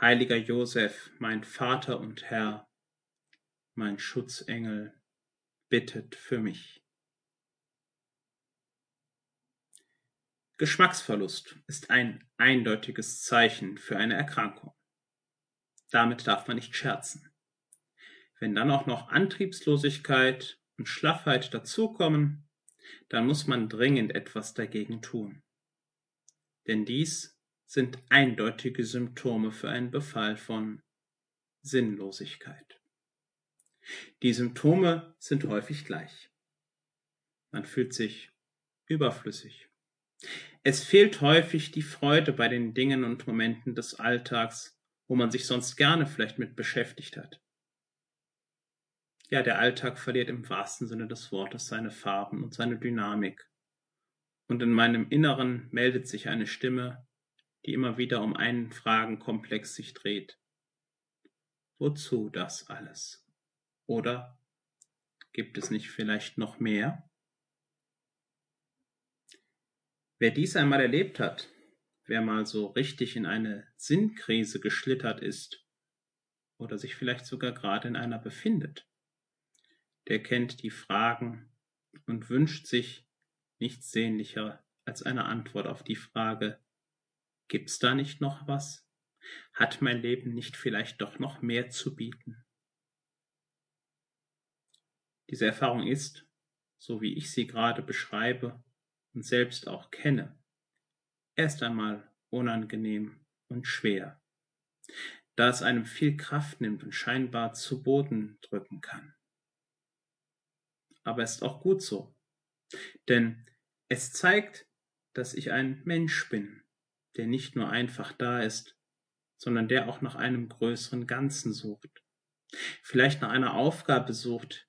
heiliger Josef, mein Vater und Herr, mein Schutzengel, bittet für mich. Geschmacksverlust ist ein eindeutiges Zeichen für eine Erkrankung. Damit darf man nicht scherzen. Wenn dann auch noch Antriebslosigkeit und Schlaffheit dazukommen, dann muss man dringend etwas dagegen tun. Denn dies sind eindeutige Symptome für einen Befall von Sinnlosigkeit. Die Symptome sind häufig gleich. Man fühlt sich überflüssig. Es fehlt häufig die Freude bei den Dingen und Momenten des Alltags, wo man sich sonst gerne vielleicht mit beschäftigt hat. Ja, der Alltag verliert im wahrsten Sinne des Wortes seine Farben und seine Dynamik. Und in meinem Inneren meldet sich eine Stimme, die immer wieder um einen Fragenkomplex sich dreht. Wozu das alles? Oder gibt es nicht vielleicht noch mehr? Wer dies einmal erlebt hat, wer mal so richtig in eine Sinnkrise geschlittert ist oder sich vielleicht sogar gerade in einer befindet, der kennt die Fragen und wünscht sich nichts sehnlicher als eine Antwort auf die Frage, gibt's da nicht noch was? Hat mein Leben nicht vielleicht doch noch mehr zu bieten? Diese Erfahrung ist, so wie ich sie gerade beschreibe und selbst auch kenne, erst einmal unangenehm und schwer, da es einem viel Kraft nimmt und scheinbar zu Boden drücken kann aber ist auch gut so. Denn es zeigt, dass ich ein Mensch bin, der nicht nur einfach da ist, sondern der auch nach einem größeren Ganzen sucht. Vielleicht nach einer Aufgabe sucht,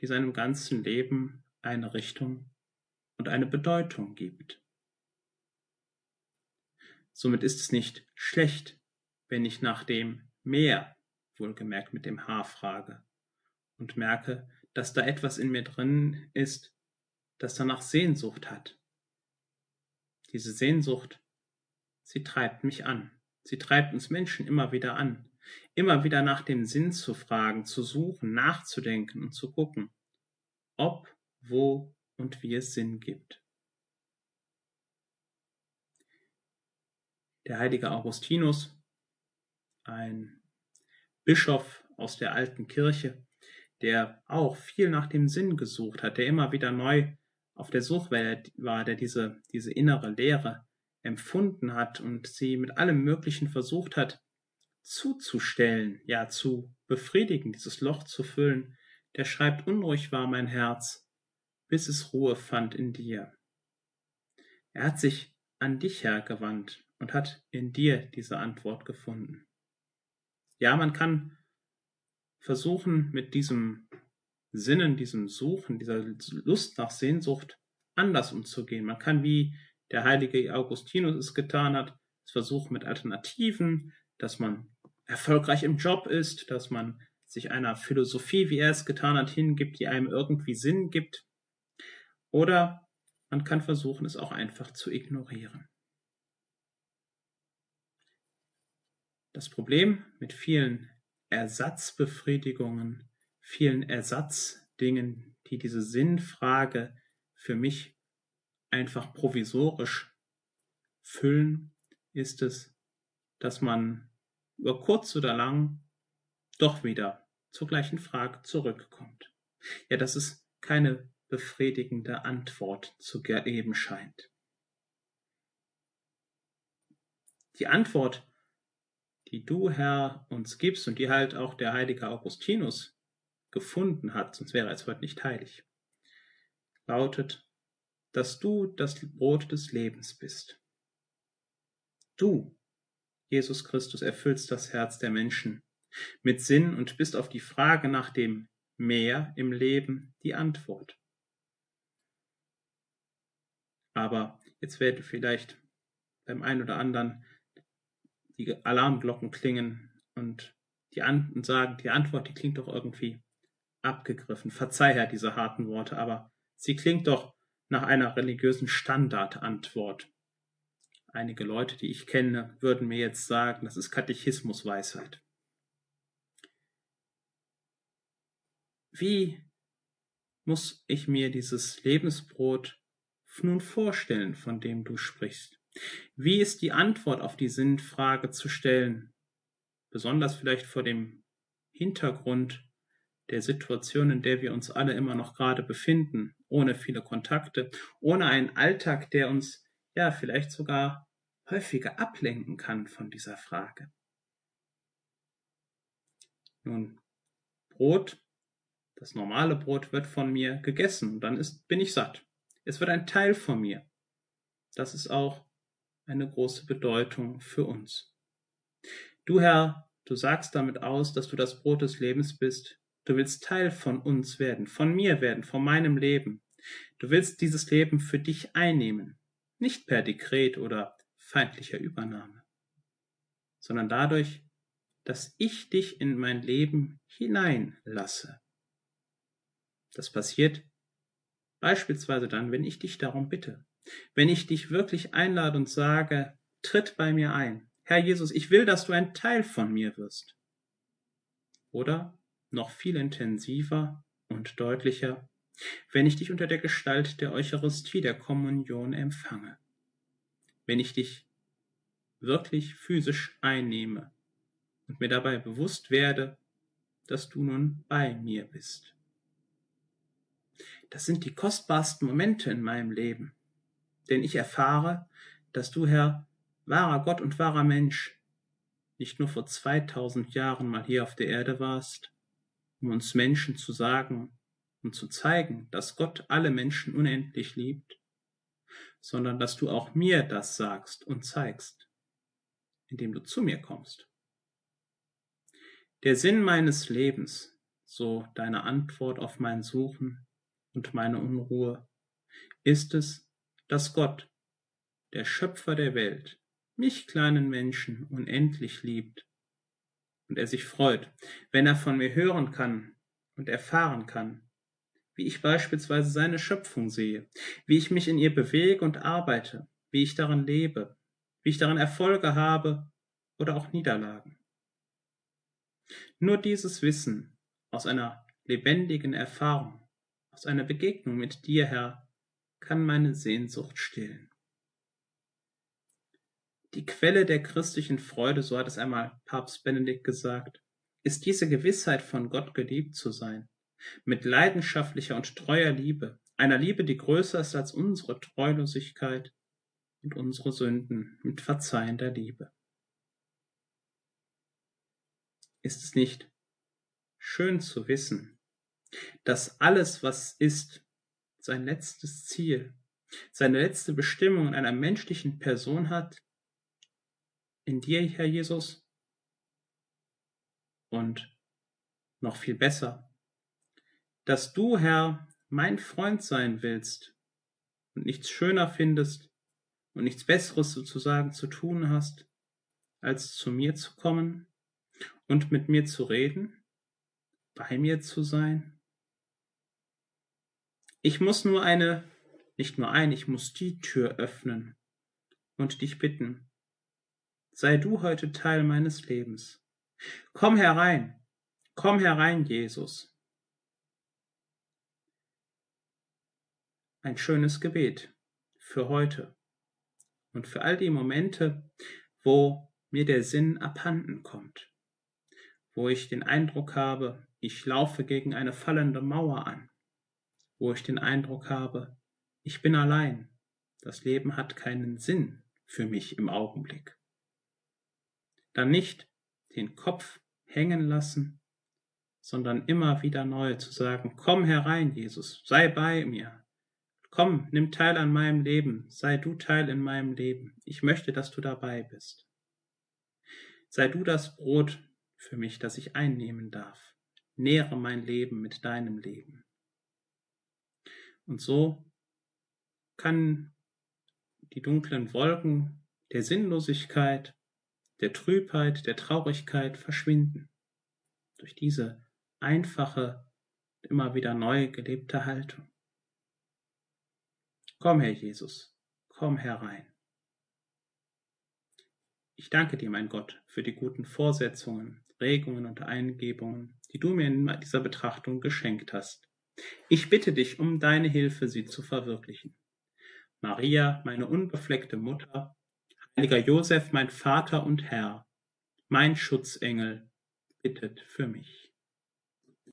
die seinem ganzen Leben eine Richtung und eine Bedeutung gibt. Somit ist es nicht schlecht, wenn ich nach dem Mehr, wohlgemerkt mit dem H frage, und merke, dass da etwas in mir drin ist, das danach Sehnsucht hat. Diese Sehnsucht, sie treibt mich an. Sie treibt uns Menschen immer wieder an, immer wieder nach dem Sinn zu fragen, zu suchen, nachzudenken und zu gucken, ob, wo und wie es Sinn gibt. Der heilige Augustinus, ein Bischof aus der alten Kirche, der auch viel nach dem Sinn gesucht hat, der immer wieder neu auf der Suche war, der diese, diese innere Leere empfunden hat und sie mit allem Möglichen versucht hat zuzustellen, ja zu befriedigen, dieses Loch zu füllen, der schreibt, unruhig war mein Herz, bis es Ruhe fand in dir. Er hat sich an dich hergewandt und hat in dir diese Antwort gefunden. Ja, man kann versuchen mit diesem Sinnen, diesem Suchen, dieser Lust nach Sehnsucht anders umzugehen. Man kann, wie der heilige Augustinus es getan hat, es versuchen mit Alternativen, dass man erfolgreich im Job ist, dass man sich einer Philosophie, wie er es getan hat, hingibt, die einem irgendwie Sinn gibt. Oder man kann versuchen, es auch einfach zu ignorieren. Das Problem mit vielen Ersatzbefriedigungen, vielen Ersatzdingen, die diese Sinnfrage für mich einfach provisorisch füllen, ist es, dass man über kurz oder lang doch wieder zur gleichen Frage zurückkommt. Ja, dass es keine befriedigende Antwort zu geben scheint. Die Antwort die du, Herr, uns gibst und die halt auch der heilige Augustinus gefunden hat, sonst wäre es heute nicht heilig, lautet, dass du das Brot des Lebens bist. Du, Jesus Christus, erfüllst das Herz der Menschen mit Sinn und bist auf die Frage nach dem Mehr im Leben die Antwort. Aber jetzt wird vielleicht beim einen oder anderen die Alarmglocken klingen und die An und sagen, die Antwort, die klingt doch irgendwie abgegriffen. Verzeih, Herr, diese harten Worte, aber sie klingt doch nach einer religiösen Standardantwort. Einige Leute, die ich kenne, würden mir jetzt sagen, das ist Katechismusweisheit. Wie muss ich mir dieses Lebensbrot nun vorstellen, von dem du sprichst? Wie ist die Antwort auf die Sinnfrage zu stellen? Besonders vielleicht vor dem Hintergrund der Situation, in der wir uns alle immer noch gerade befinden, ohne viele Kontakte, ohne einen Alltag, der uns ja vielleicht sogar häufiger ablenken kann von dieser Frage. Nun, Brot, das normale Brot wird von mir gegessen, dann ist, bin ich satt. Es wird ein Teil von mir. Das ist auch eine große Bedeutung für uns. Du Herr, du sagst damit aus, dass du das Brot des Lebens bist. Du willst Teil von uns werden, von mir werden, von meinem Leben. Du willst dieses Leben für dich einnehmen, nicht per Dekret oder feindlicher Übernahme, sondern dadurch, dass ich dich in mein Leben hineinlasse. Das passiert beispielsweise dann, wenn ich dich darum bitte, wenn ich dich wirklich einlade und sage, tritt bei mir ein. Herr Jesus, ich will, dass du ein Teil von mir wirst. Oder noch viel intensiver und deutlicher, wenn ich dich unter der Gestalt der Eucharistie, der Kommunion empfange, wenn ich dich wirklich physisch einnehme und mir dabei bewusst werde, dass du nun bei mir bist. Das sind die kostbarsten Momente in meinem Leben, denn ich erfahre, dass du, Herr, wahrer Gott und wahrer Mensch, nicht nur vor 2000 Jahren mal hier auf der Erde warst, um uns Menschen zu sagen und zu zeigen, dass Gott alle Menschen unendlich liebt, sondern dass du auch mir das sagst und zeigst, indem du zu mir kommst. Der Sinn meines Lebens, so deine Antwort auf mein Suchen und meine Unruhe, ist es, dass Gott, der Schöpfer der Welt, mich kleinen Menschen unendlich liebt und er sich freut, wenn er von mir hören kann und erfahren kann, wie ich beispielsweise seine Schöpfung sehe, wie ich mich in ihr bewege und arbeite, wie ich darin lebe, wie ich darin Erfolge habe oder auch Niederlagen. Nur dieses Wissen aus einer lebendigen Erfahrung, aus einer Begegnung mit dir, Herr, kann meine Sehnsucht stillen. Die Quelle der christlichen Freude, so hat es einmal Papst Benedikt gesagt, ist diese Gewissheit, von Gott geliebt zu sein, mit leidenschaftlicher und treuer Liebe, einer Liebe, die größer ist als unsere Treulosigkeit und unsere Sünden, mit verzeihender Liebe. Ist es nicht schön zu wissen, dass alles, was ist, sein letztes Ziel, seine letzte Bestimmung in einer menschlichen Person hat, in dir, Herr Jesus. Und noch viel besser, dass du, Herr, mein Freund sein willst und nichts schöner findest und nichts Besseres sozusagen zu tun hast, als zu mir zu kommen und mit mir zu reden, bei mir zu sein. Ich muss nur eine, nicht nur eine, ich muss die Tür öffnen und dich bitten, sei du heute Teil meines Lebens. Komm herein, komm herein, Jesus. Ein schönes Gebet für heute und für all die Momente, wo mir der Sinn abhanden kommt, wo ich den Eindruck habe, ich laufe gegen eine fallende Mauer an, wo ich den Eindruck habe, ich bin allein, das Leben hat keinen Sinn für mich im Augenblick dann nicht den Kopf hängen lassen, sondern immer wieder neu zu sagen, komm herein, Jesus, sei bei mir. Komm, nimm teil an meinem Leben, sei du Teil in meinem Leben. Ich möchte, dass du dabei bist. Sei du das Brot für mich, das ich einnehmen darf. Nähre mein Leben mit deinem Leben. Und so kann die dunklen Wolken der Sinnlosigkeit, der Trübheit, der Traurigkeit verschwinden. Durch diese einfache, immer wieder neu gelebte Haltung. Komm, Herr Jesus, komm herein. Ich danke dir, mein Gott, für die guten Vorsetzungen, Regungen und Eingebungen, die du mir in dieser Betrachtung geschenkt hast. Ich bitte dich um deine Hilfe, sie zu verwirklichen. Maria, meine unbefleckte Mutter, heiliger Josef, mein Vater und Herr, mein Schutzengel, bittet für mich.